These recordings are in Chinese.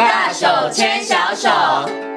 大手牵小手。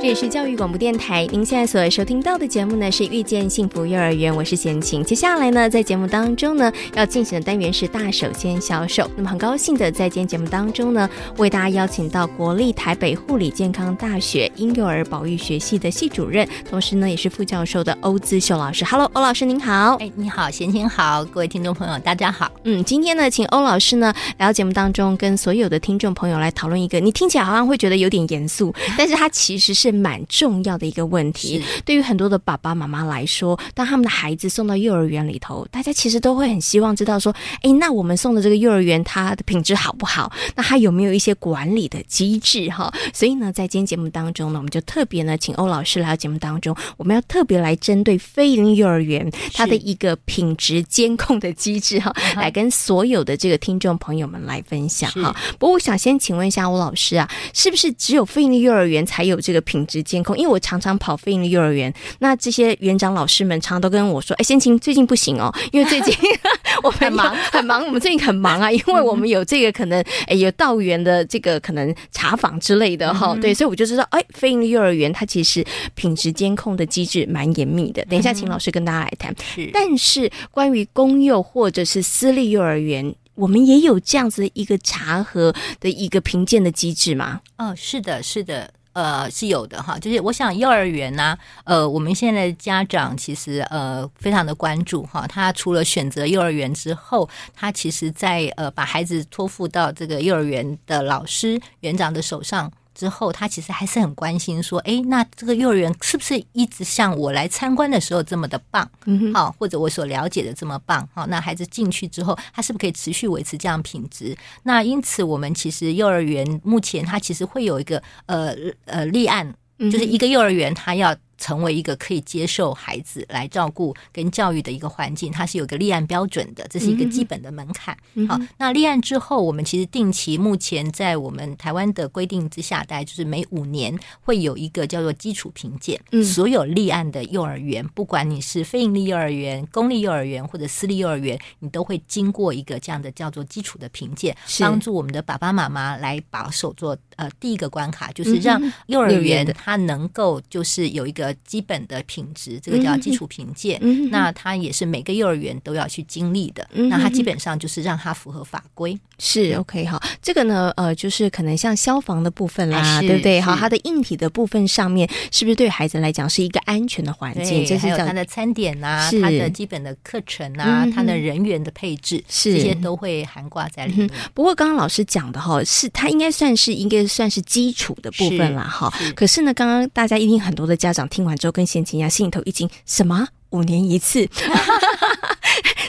这里是教育广播电台，您现在所收听到的节目呢是《遇见幸福幼儿园》，我是贤琴。接下来呢，在节目当中呢，要进行的单元是“大手牵小手”。那么很高兴的在今天节目当中呢，为大家邀请到国立台北护理健康大学婴幼儿保育学系的系主任，同时呢也是副教授的欧姿秀老师。Hello，欧老师您好。哎，你好，贤琴好，各位听众朋友大家好。嗯，今天呢，请欧老师呢来到节目当中，跟所有的听众朋友来讨论一个，你听起来好像会觉得有点严肃，但是它其实是。蛮重要的一个问题，对于很多的爸爸妈妈来说，当他们的孩子送到幼儿园里头，大家其实都会很希望知道说，哎，那我们送的这个幼儿园，它的品质好不好？那它有没有一些管理的机制？哈，所以呢，在今天节目当中呢，我们就特别呢，请欧老师来到节目当中，我们要特别来针对非营利幼儿园它的一个品质监控的机制哈，来跟所有的这个听众朋友们来分享哈。不过，我想先请问一下欧老师啊，是不是只有非营利幼儿园才有这个品质监控？因为我常常跑非营利幼儿园，那这些园长老师们常常都跟我说：“哎，先琴最近不行哦，因为最近 我们很忙 很忙，我们最近很忙啊，因为我们有这个可能，哎，有到园的这个可能查访之类的哈。对，所以我就知道，哎，非营利幼儿园它其实品质监控的机制蛮严密的。等一下，请老师跟大家来谈。是，但是关于公幼或者是私立幼儿园，我们也有这样子的一个查核的一个评鉴的机制吗？哦，是的，是的。呃，是有的哈，就是我想幼儿园呢、呃，我们现在家长其实呃非常的关注哈，他除了选择幼儿园之后，他其实在呃把孩子托付到这个幼儿园的老师园长的手上。之后，他其实还是很关心，说：“哎，那这个幼儿园是不是一直像我来参观的时候这么的棒？嗯，好，或者我所了解的这么棒？好，那孩子进去之后，他是不是可以持续维持这样品质？那因此，我们其实幼儿园目前它其实会有一个呃呃立案，就是一个幼儿园它要。”成为一个可以接受孩子来照顾跟教育的一个环境，它是有个立案标准的，这是一个基本的门槛。嗯、好，那立案之后，我们其实定期目前在我们台湾的规定之下，大概就是每五年会有一个叫做基础评鉴。嗯，所有立案的幼儿园，不管你是非营利幼儿园、公立幼儿园或者私立幼儿园，你都会经过一个这样的叫做基础的评鉴，帮助我们的爸爸妈妈来把守做呃第一个关卡，就是让幼儿园它能够就是有一个。基本的品质，这个叫基础评鉴，那它也是每个幼儿园都要去经历的，嗯。那它基本上就是让它符合法规。是 OK 好，这个呢，呃，就是可能像消防的部分啦，对不对？好，它的硬体的部分上面，是不是对孩子来讲是一个安全的环境？这是还有它的餐点啊，它的基本的课程啊，它的人员的配置，是这些都会含挂在里面。嗯、不过刚刚老师讲的哈，是它应该算是应该算是基础的部分啦。哈。可是呢，刚刚大家一定很多的家长听完之后跟贤琴一样，心里头一惊，什么五年一次？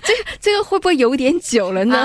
这个这个会不会有点久了呢？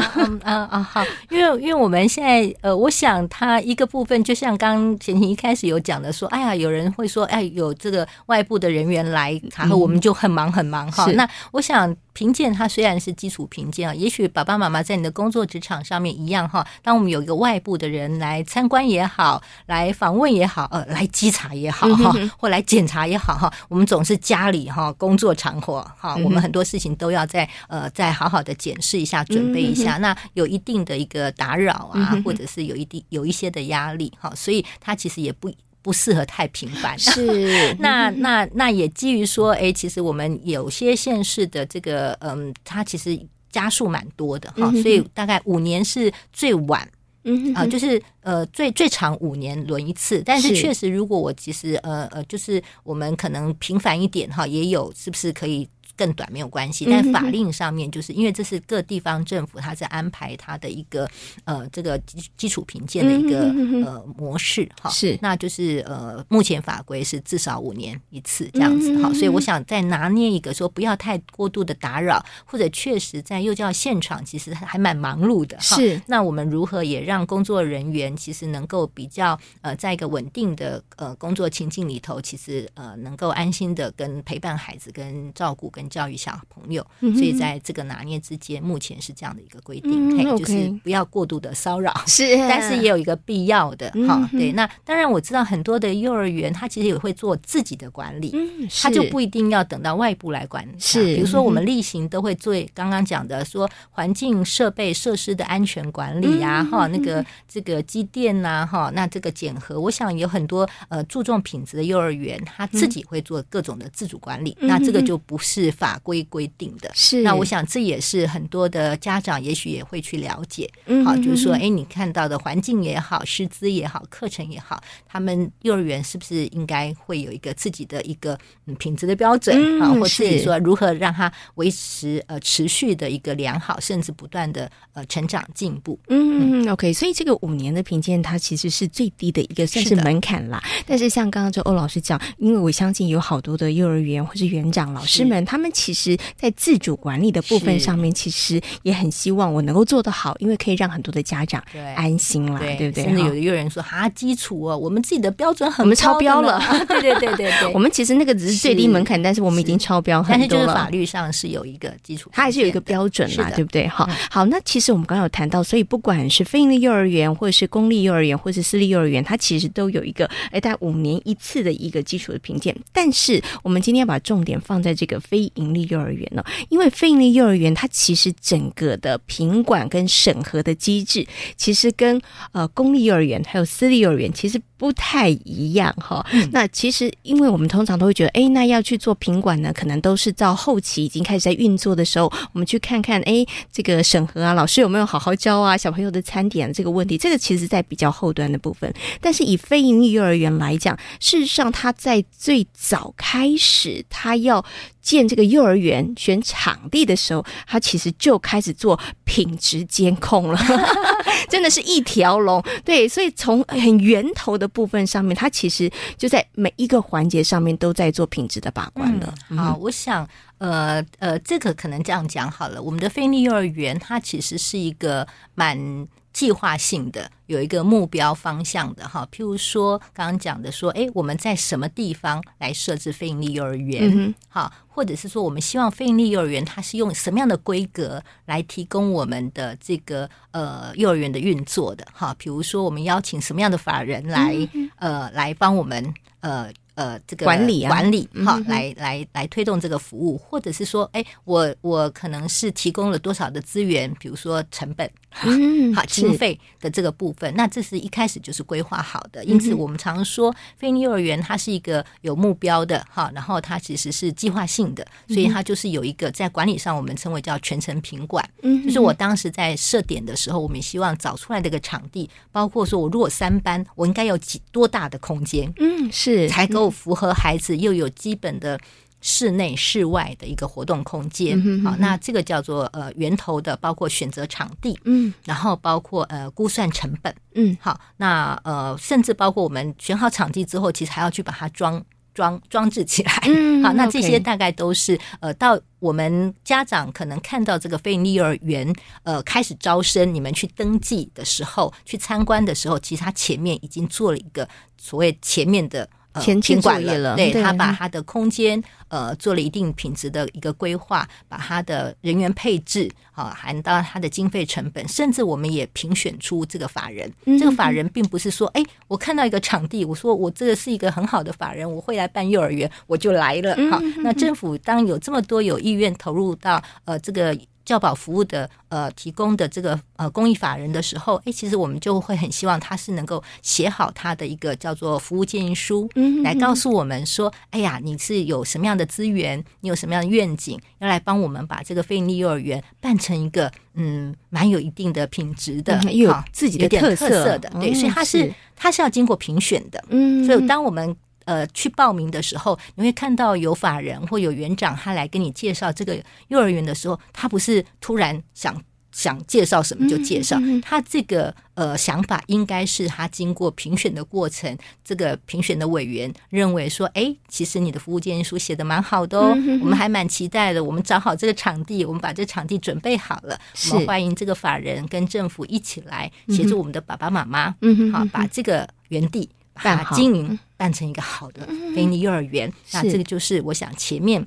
啊啊，好，因为因为我们现在呃，我想它一个部分，就像刚刚贤琴一开始有讲的说，哎呀，有人会说，哎，有这个外部的人员来，然后我们就很忙很忙哈。那我想。评鉴它虽然是基础评鉴啊，也许爸爸妈妈在你的工作职场上面一样哈。当我们有一个外部的人来参观也好，来访问也好，呃，来稽查也好哈，或来检查也好哈，我们总是家里哈工作场合哈，我们很多事情都要在呃再好好的检视一下，准备一下。那有一定的一个打扰啊，或者是有一定有一些的压力哈，所以它其实也不。不适合太频繁。是，那那那也基于说，哎，其实我们有些县市的这个，嗯，它其实加速蛮多的哈，所以大概五年是最晚，嗯啊，就是呃最最长五年轮一次。但是确实，如果我其实呃呃，就是我们可能频繁一点哈，也有是不是可以？更短没有关系，但法令上面就是因为这是各地方政府他在安排他的一个呃这个基基础评鉴的一个呃模式哈，是，那就是呃目前法规是至少五年一次这样子哈，所以我想再拿捏一个说不要太过度的打扰，或者确实在幼教现场其实还蛮忙碌的哈，是，那我们如何也让工作人员其实能够比较呃在一个稳定的呃工作情境里头，其实呃能够安心的跟陪伴孩子跟照顾跟能教育小朋友，嗯、所以在这个拿捏之间，目前是这样的一个规定，嗯、嘿就是不要过度的骚扰，是，但是也有一个必要的哈、嗯。对，那当然我知道很多的幼儿园，他其实也会做自己的管理，嗯，他就不一定要等到外部来管。是，比如说我们例行都会做刚刚讲的说环境设备设施的安全管理啊，哈、嗯，那个这个机电呐，哈，那这个检核，我想有很多呃注重品质的幼儿园，他自己会做各种的自主管理，嗯、那这个就不是法规规定的。是，那我想这也是很多的家长也许也会去了解，嗯好，就是说，哎，你看到的环境也好，师资也好，课程也好，他们幼儿园是不是应该会有一个自己的一个嗯品质的标准？啊、嗯，或自己说如何让它维持呃持续的一个良好，甚至不断的呃成长进步。嗯嗯，OK，所以这个五年的评鉴它其实是最低的一个算是门槛啦。是但是像刚刚这欧老师讲，因为我相信有好多的幼儿园或是园长老师们，他们其实在自主管理的部分上面，其实也很希望我能够做得好，因为可以让很多的家长安心啦，对，对不对？甚至有的幼儿园说啊，基础哦，我们自己的标准很高，我们超标了。对对对对对，我们其实那个只是最低门槛，但是我们已经超标很多了。但是就是法律上是有一个基础，它还是有一个标准啦，对不对？好，好，那其实我们刚刚有谈到，所以不管是非营利幼儿园，或者是公立幼儿园，或者是私立幼儿园，它其实都有一个哎，大概五年一次的一个基础的评鉴。但是我们今天要把重点放在这个非营利幼儿园呢，因为非盈利幼儿园它其实整个的品管跟审核的机制，其实跟呃公立幼儿园还有私立幼儿园其实不太一样哈。那其实因为我们通常都会觉得，哎，那要去做品管呢，可能都是到后期已经开始在运作的时候，我们去看看，哎，这个审核啊，老师有没有好好教啊，小朋友的餐点这个问题，这个其实在比较后端的部分。但是以非盈利幼儿园来讲，事实上它在最早开始，它要建这个幼儿园选场地的时候，他其实就开始做品质监控了，真的是一条龙。对，所以从很源头的部分上面，他其实就在每一个环节上面都在做品质的把关了。嗯、好，我想，呃呃，这个可能这样讲好了，我们的非营利幼儿园，它其实是一个蛮。计划性的有一个目标方向的哈，譬如说刚刚讲的说，哎，我们在什么地方来设置非营利幼儿园？好、嗯，或者是说，我们希望非营利幼儿园它是用什么样的规格来提供我们的这个呃幼儿园的运作的？哈，比如说我们邀请什么样的法人来、嗯、呃来帮我们呃。呃，这个管理管理哈、嗯，来来来推动这个服务，或者是说，哎，我我可能是提供了多少的资源，比如说成本，嗯，好经费的这个部分，那这是一开始就是规划好的。因此，我们常说，非营利幼儿园它是一个有目标的，哈，然后它其实是计划性的，所以它就是有一个在管理上，我们称为叫全程品管。嗯，就是我当时在设点的时候，我们也希望找出来这个场地，包括说我如果三班，我应该有几多大的空间？嗯，是才够。符合孩子又有基本的室内、室外的一个活动空间，嗯、好，那这个叫做呃源头的，包括选择场地，嗯，然后包括呃估算成本，嗯，好，那呃甚至包括我们选好场地之后，其实还要去把它装装装置起来，嗯，好，那这些大概都是呃到我们家长可能看到这个非营利幼儿园呃开始招生，你们去登记的时候，去参观的时候，其实他前面已经做了一个所谓前面的。前期作业了，对，他把他的空间呃做了一定品质的一个规划，把他的人员配置啊，含到他的经费成本，甚至我们也评选出这个法人。这个法人并不是说，哎，我看到一个场地，我说我这个是一个很好的法人，我会来办幼儿园，我就来了。好，那政府当有这么多有意愿投入到呃这个。教保服务的呃提供的这个呃公益法人的时候，哎，其实我们就会很希望他是能够写好他的一个叫做服务建议书，嗯，来告诉我们说，哎呀，你是有什么样的资源，你有什么样的愿景，要来帮我们把这个非营利幼儿园办成一个嗯蛮有一定的品质的，嗯、有自己的特色，特色的，对，所以它是。它是要经过评选的，嗯，所以当我们。呃，去报名的时候，你会看到有法人或有园长，他来跟你介绍这个幼儿园的时候，他不是突然想想介绍什么就介绍，嗯嗯、他这个呃想法应该是他经过评选的过程，这个评选的委员认为说，哎，其实你的服务建议书写的蛮好的哦，嗯、我们还蛮期待的。我们找好这个场地，我们把这场地准备好了，我们欢迎这个法人跟政府一起来协助我们的爸爸妈妈，嗯，好，把这个园地。把经营办成一个好的非营利幼儿园，那这个就是我想前面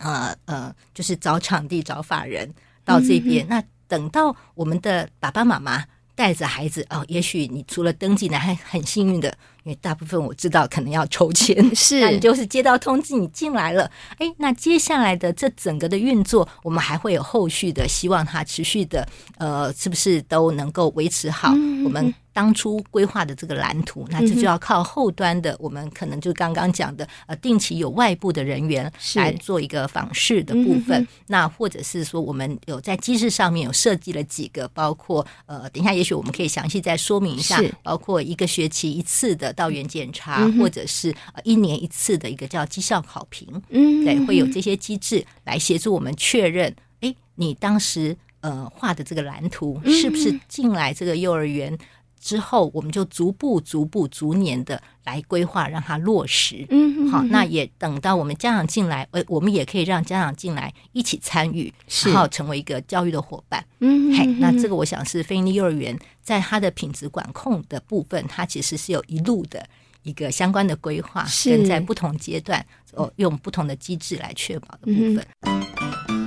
呃呃，就是找场地、找法人到这边。嗯、那等到我们的爸爸妈妈带着孩子哦，也许你除了登记呢，还很幸运的。因为大部分我知道可能要抽签，是。那你就是接到通知你进来了，哎，那接下来的这整个的运作，我们还会有后续的，希望它持续的，呃，是不是都能够维持好我们当初规划的这个蓝图？那这就要靠后端的，我们可能就刚刚讲的，呃，定期有外部的人员来做一个访视的部分，那或者是说我们有在机制上面有设计了几个，包括呃，等一下也许我们可以详细再说明一下，包括一个学期一次的。到园检查，嗯、或者是呃一年一次的一个叫绩效考评，嗯，对，会有这些机制来协助我们确认，哎，你当时呃画的这个蓝图是不是进来这个幼儿园之后，我们就逐步、逐步、逐年的来规划，让它落实。嗯哼，好，那也等到我们家长进来，呃，我们也可以让家长进来一起参与，是然后成为一个教育的伙伴。嗯哼，嘿，那这个我想是非营利幼儿园。在它的品质管控的部分，它其实是有一路的一个相关的规划，是跟在不同阶段哦，用不同的机制来确保的部分。嗯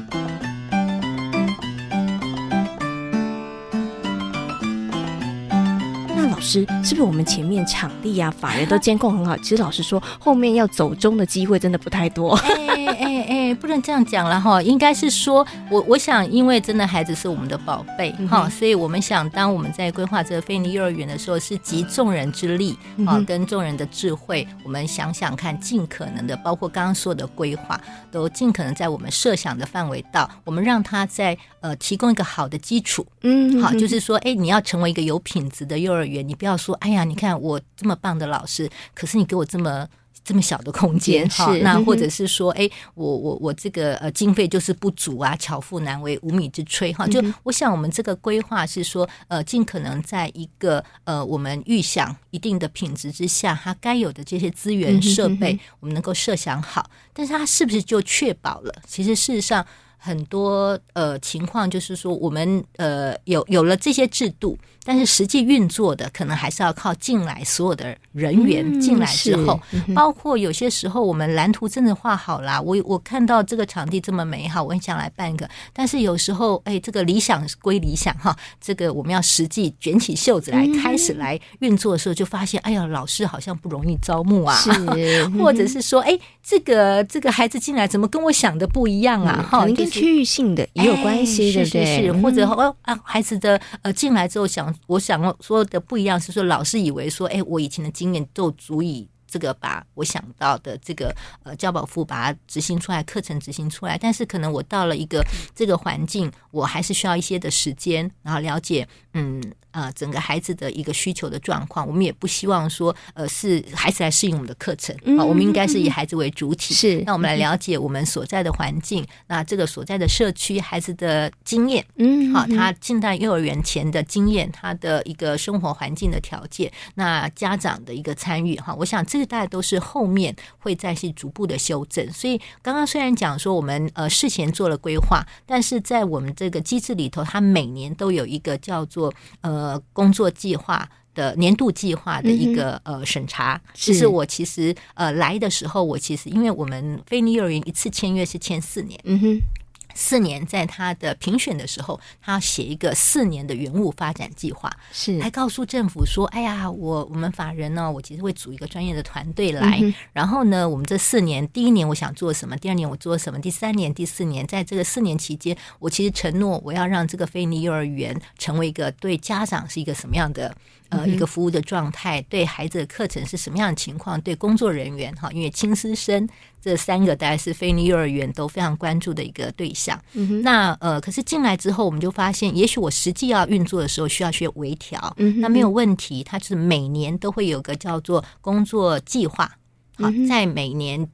是，是不是我们前面场地啊、法人都监控很好？其实老实说，后面要走中的机会真的不太多。哎哎哎，不能这样讲了哈，应该是说，我我想，因为真的孩子是我们的宝贝哈，嗯、所以我们想，当我们在规划这个非营利幼儿园的时候，是集众人之力啊，跟众人的智慧，我们想想看，尽可能的，包括刚刚说的规划，都尽可能在我们设想的范围到，我们让他在呃提供一个好的基础，嗯，好，就是说，哎，你要成为一个有品质的幼儿园。你不要说，哎呀，你看我这么棒的老师，可是你给我这么这么小的空间，哈，那或者是说，哎，我我我这个呃经费就是不足啊，巧妇难为无米之炊，哈，就我想我们这个规划是说，呃，尽可能在一个呃我们预想一定的品质之下，它该有的这些资源设备，我们能够设想好，但是它是不是就确保了？其实事实上。很多呃情况就是说，我们呃有有了这些制度，但是实际运作的可能还是要靠进来所有的人员进来之后，嗯、包括有些时候我们蓝图真的画好了，我我看到这个场地这么美好，我很想来办一个，但是有时候哎，这个理想归理想哈，这个我们要实际卷起袖子来开始来运作的时候，就发现哎呀，老师好像不容易招募啊，是 或者是说哎，这个这个孩子进来怎么跟我想的不一样啊？哈、跟。区域性的也有关系，对不对？是是，或者哦啊，孩子的呃进来之后想，我想说的不一样，是说老师以为说，哎，我以前的经验就足以。这个把我想到的这个呃教保妇把它执行出来，课程执行出来，但是可能我到了一个这个环境，我还是需要一些的时间，然后了解嗯、呃、整个孩子的一个需求的状况。我们也不希望说呃是孩子来适应我们的课程啊，嗯、我们应该是以孩子为主体。是，那我们来了解我们所在的环境，那这个所在的社区孩子的经验，嗯，好，他进到幼儿园前的经验，他的一个生活环境的条件，那家长的一个参与哈，我想这个。大概都是后面会再去逐步的修正，所以刚刚虽然讲说我们呃事前做了规划，但是在我们这个机制里头，它每年都有一个叫做呃工作计划的年度计划的一个呃审查。其实是我其实呃来的时候，我其实因为我们菲尼幼儿园一次签约是签四年，嗯哼。四年，在他的评选的时候，他要写一个四年的原物发展计划，是还告诉政府说：“哎呀，我我们法人呢，我其实会组一个专业的团队来，嗯、然后呢，我们这四年，第一年我想做什么，第二年我做什么，第三年、第四年，在这个四年期间，我其实承诺我要让这个菲尼幼儿园成为一个对家长是一个什么样的。”呃，一个服务的状态，对孩子的课程是什么样的情况？对工作人员哈，因为亲师生这三个大概是非营利幼儿园都非常关注的一个对象。嗯。那呃，可是进来之后，我们就发现，也许我实际要运作的时候，需要学微调。嗯。那没有问题，它就是每年都会有个叫做工作计划。好，在每年。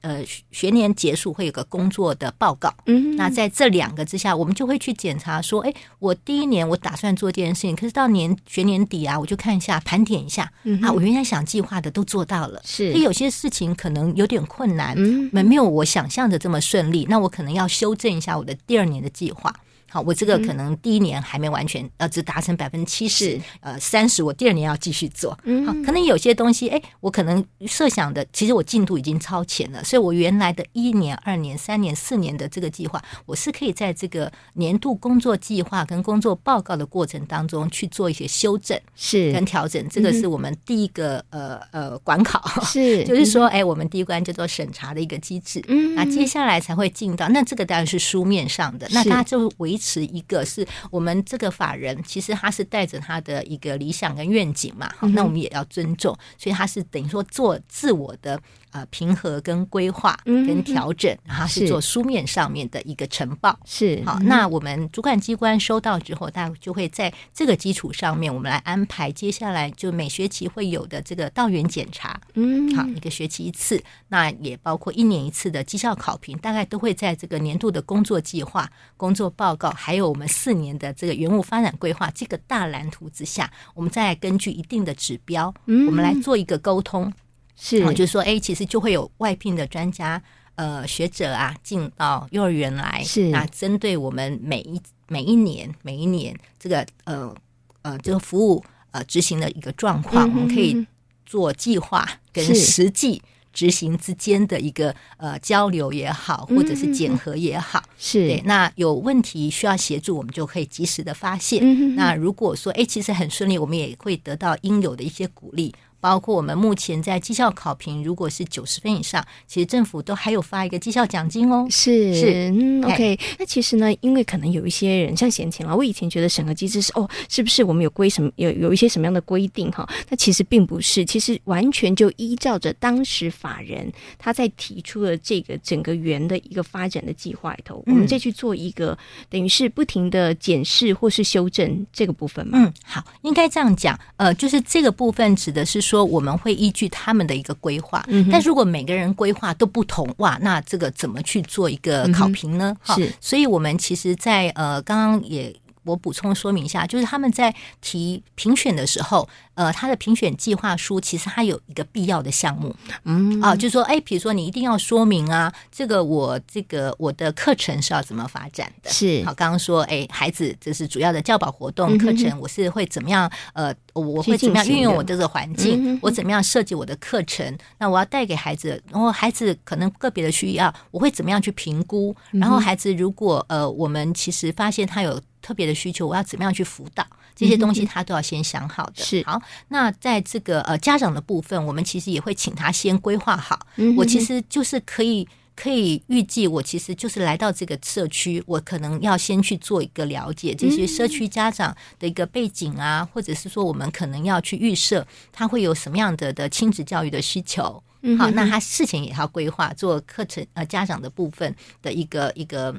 呃，学年结束会有个工作的报告，嗯，那在这两个之下，我们就会去检查说，哎，我第一年我打算做这件事情，可是到年学年底啊，我就看一下盘点一下，嗯，啊，我原来想计划的都做到了，是，有些事情可能有点困难，嗯，没没有我想象的这么顺利，那我可能要修正一下我的第二年的计划。好，我这个可能第一年还没完全，呃，只达成百分之七十，呃，三十，我第二年要继续做。嗯好，可能有些东西，哎，我可能设想的，其实我进度已经超前了，所以我原来的一年、二年、三年、四年的这个计划，我是可以在这个年度工作计划跟工作报告的过程当中去做一些修正，是跟调整。这个是我们第一个呃呃管考，是就是说，哎，我们第一关叫做审查的一个机制。嗯，那接下来才会进到，那这个当然是书面上的，那大家就维持一个是我们这个法人，其实他是带着他的一个理想跟愿景嘛，好，那我们也要尊重，所以他是等于说做自我的。呃，平和跟规划跟调整，嗯、然后是做书面上面的一个呈报。是好，那我们主管机关收到之后，大家就会在这个基础上面，我们来安排接下来就每学期会有的这个到园检查。嗯，好，一个学期一次，那也包括一年一次的绩效考评，大概都会在这个年度的工作计划、工作报告，还有我们四年的这个园务发展规划这个大蓝图之下，我们再根据一定的指标，我们来做一个沟通。是，就是说，哎，其实就会有外聘的专家，呃，学者啊，进到幼儿园来，是那针对我们每一每一年每一年这个呃呃这个服务呃执行的一个状况，我们可以做计划跟实际执行之间的一个呃交流也好，或者是检核也好，是对。那有问题需要协助，我们就可以及时的发现。那如果说哎，其实很顺利，我们也会得到应有的一些鼓励。包括我们目前在绩效考评，如果是九十分以上，其实政府都还有发一个绩效奖金哦。是是，嗯，OK。那其实呢，因为可能有一些人像贤琴了，我以前觉得审核机制是哦，是不是我们有规什么有有一些什么样的规定哈？那其实并不是，其实完全就依照着当时法人他在提出的这个整个园的一个发展的计划里头，嗯、我们再去做一个等于是不停的检视或是修正这个部分嘛。嗯，好，应该这样讲，呃，就是这个部分指的是。说我们会依据他们的一个规划，但如果每个人规划都不同，哇，那这个怎么去做一个考评呢？是，所以我们其实在，在呃，刚刚也我补充说明一下，就是他们在提评选的时候。呃，他的评选计划书其实它有一个必要的项目，嗯啊，就是说，哎，比如说你一定要说明啊，这个我这个我的课程是要怎么发展的？是好，刚刚说，哎，孩子这是主要的教保活动课程，我是会怎么样？呃，我会怎么样运用我这个环境？我怎么样设计我的课程？那我要带给孩子，然后孩子可能个别的需要，我会怎么样去评估？然后孩子如果呃，我们其实发现他有特别的需求，我要怎么样去辅导？这些东西他都要先想好的。是好。那在这个呃家长的部分，我们其实也会请他先规划好。我其实就是可以可以预计，我其实就是来到这个社区，我可能要先去做一个了解这些社区家长的一个背景啊，或者是说我们可能要去预设他会有什么样的的亲子教育的需求。好，那他事前也要规划做课程呃家长的部分的一个一个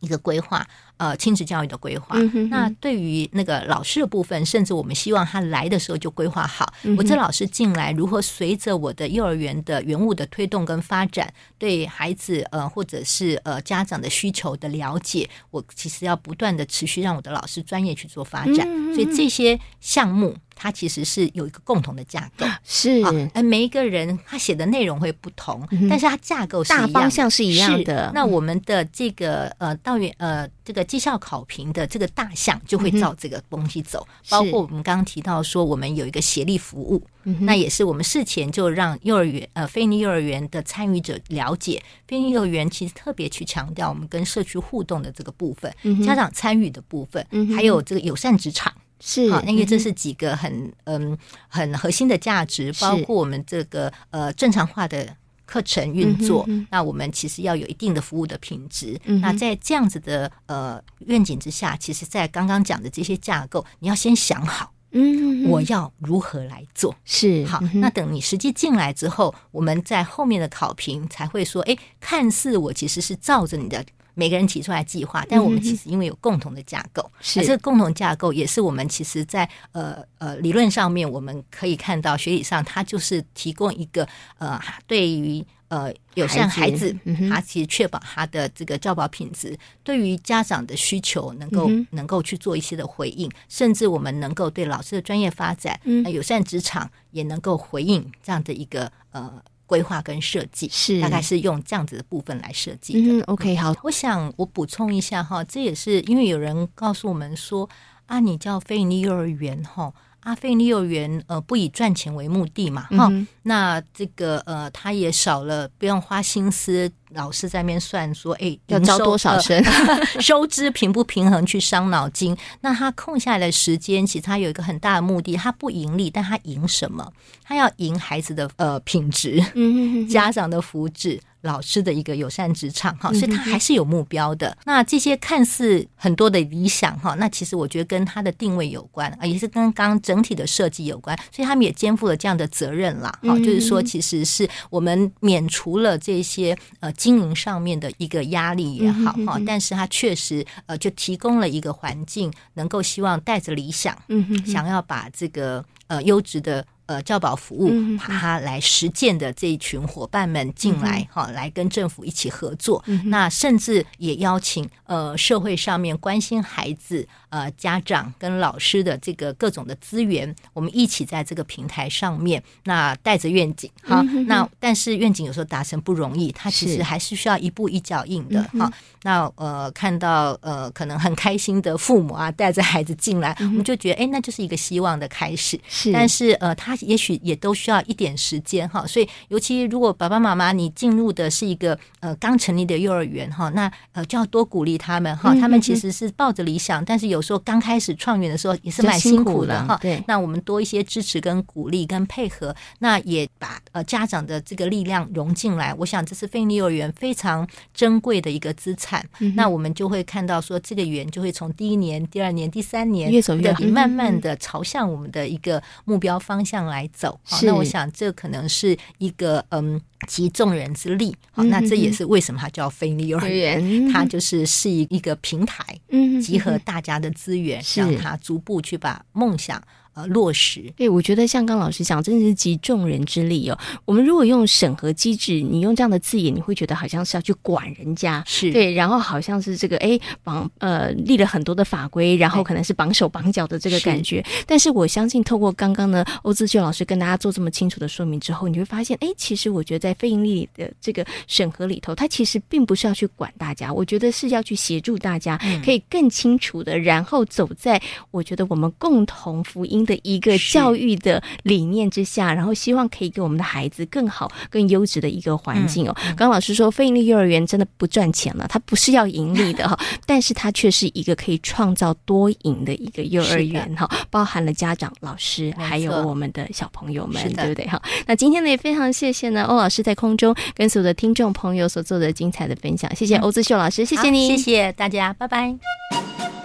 一个规划。呃，亲子教育的规划。嗯、哼哼，那对于那个老师的部分，甚至我们希望他来的时候就规划好，嗯、我这老师进来如何随着我的幼儿园的园务的推动跟发展，对孩子呃或者是呃家长的需求的了解，我其实要不断的持续让我的老师专业去做发展。嗯、哼所以这些项目它其实是有一个共同的架构，是呃每一个人他写的内容会不同，嗯、但是它架构是一样，大方向是一样的。那我们的这个呃到园呃这个。绩效考评的这个大项就会照这个东西走，嗯、包括我们刚刚提到说，我们有一个协力服务，是那也是我们事前就让幼儿园呃非营利幼儿园的参与者了解，非营利幼儿园其实特别去强调我们跟社区互动的这个部分，嗯、家长参与的部分，嗯、还有这个友善职场。是好，因为这是几个很嗯很核心的价值，包括我们这个呃正常化的。课程运作，嗯、哼哼那我们其实要有一定的服务的品质。嗯、那在这样子的呃愿景之下，其实，在刚刚讲的这些架构，你要先想好，嗯，我要如何来做是好。嗯、那等你实际进来之后，我们在后面的考评才会说，哎，看似我其实是照着你的。每个人提出来计划，但我们其实因为有共同的架构，是、嗯、这个共同架构也是我们其实在呃呃理论上面我们可以看到，学理上它就是提供一个呃对于呃友善孩子，孩子他其实确保他的这个教保品质，嗯、对于家长的需求能够、嗯、能够去做一些的回应，甚至我们能够对老师的专业发展，嗯、友善职场也能够回应这样的一个呃。规划跟设计，是大概是用这样子的部分来设计的。嗯，OK，好，我想我补充一下哈，这也是因为有人告诉我们说啊，你叫非营利幼儿园哈。阿非利幼儿园呃不以赚钱为目的嘛哈、嗯，那这个呃他也少了不用花心思，老师在那边算说哎要招多少生，呃、收支平不平衡去伤脑筋。那他空下来的时间，其实他有一个很大的目的，他不盈利，但他赢什么？他要赢孩子的呃品质，嗯，家长的福祉。老师的一个友善职场哈，所以他还是有目标的。那这些看似很多的理想哈，那其实我觉得跟他的定位有关啊，也是跟刚刚整体的设计有关。所以他们也肩负了这样的责任啦。哈，就是说，其实是我们免除了这些呃经营上面的一个压力也好哈，但是他确实呃就提供了一个环境，能够希望带着理想，嗯，想要把这个呃优质的。呃，教保服务，把它来实践的这一群伙伴们进来，哈、嗯，来跟政府一起合作。嗯、那甚至也邀请呃社会上面关心孩子、呃家长跟老师的这个各种的资源，我们一起在这个平台上面，那带着愿景，哈、嗯。那但是愿景有时候达成不容易，它其实还是需要一步一脚印的，哈。那呃，看到呃可能很开心的父母啊，带着孩子进来，嗯、我们就觉得，哎，那就是一个希望的开始。是，但是呃，他。也许也都需要一点时间哈，所以尤其如果爸爸妈妈你进入的是一个呃刚成立的幼儿园哈，那呃就要多鼓励他们哈。他们其实是抱着理想，但是有时候刚开始创园的时候也是蛮辛苦的哈。对，那我们多一些支持跟鼓励跟配合，那也把呃家长的这个力量融进来。我想这是非营利幼儿园非常珍贵的一个资产。那我们就会看到说，这个园就会从第一年、第二年、第三年越走越好，慢慢的朝向我们的一个目标方向来走，好，那我想这可能是一个嗯集众人之力，好，那这也是为什么它叫非营利幼儿园，它就是是一一个平台，嗯，集合大家的资源，让他逐步去把梦想。呃，落实。对，我觉得像刚老师讲，真的是集众人之力哦。我们如果用审核机制，你用这样的字眼，你会觉得好像是要去管人家，是对，然后好像是这个哎绑呃立了很多的法规，然后可能是绑手绑脚的这个感觉。是，但是我相信，透过刚刚呢欧志秀老师跟大家做这么清楚的说明之后，你会发现，哎，其实我觉得在非盈利的这个审核里头，它其实并不是要去管大家，我觉得是要去协助大家，可以更清楚的，然后走在我觉得我们共同福音的一个教育的理念之下，然后希望可以给我们的孩子更好、更优质的一个环境哦。刚、嗯、刚老师说，非盈利幼儿园真的不赚钱了，它不是要盈利的 哈，但是它却是一个可以创造多赢的一个幼儿园哈，包含了家长、老师还有我们的小朋友们，对不对哈？那今天呢也非常谢谢呢欧老师在空中跟所有的听众朋友所做的精彩的分享，谢谢欧姿秀老师，谢谢你，谢谢大家，拜拜。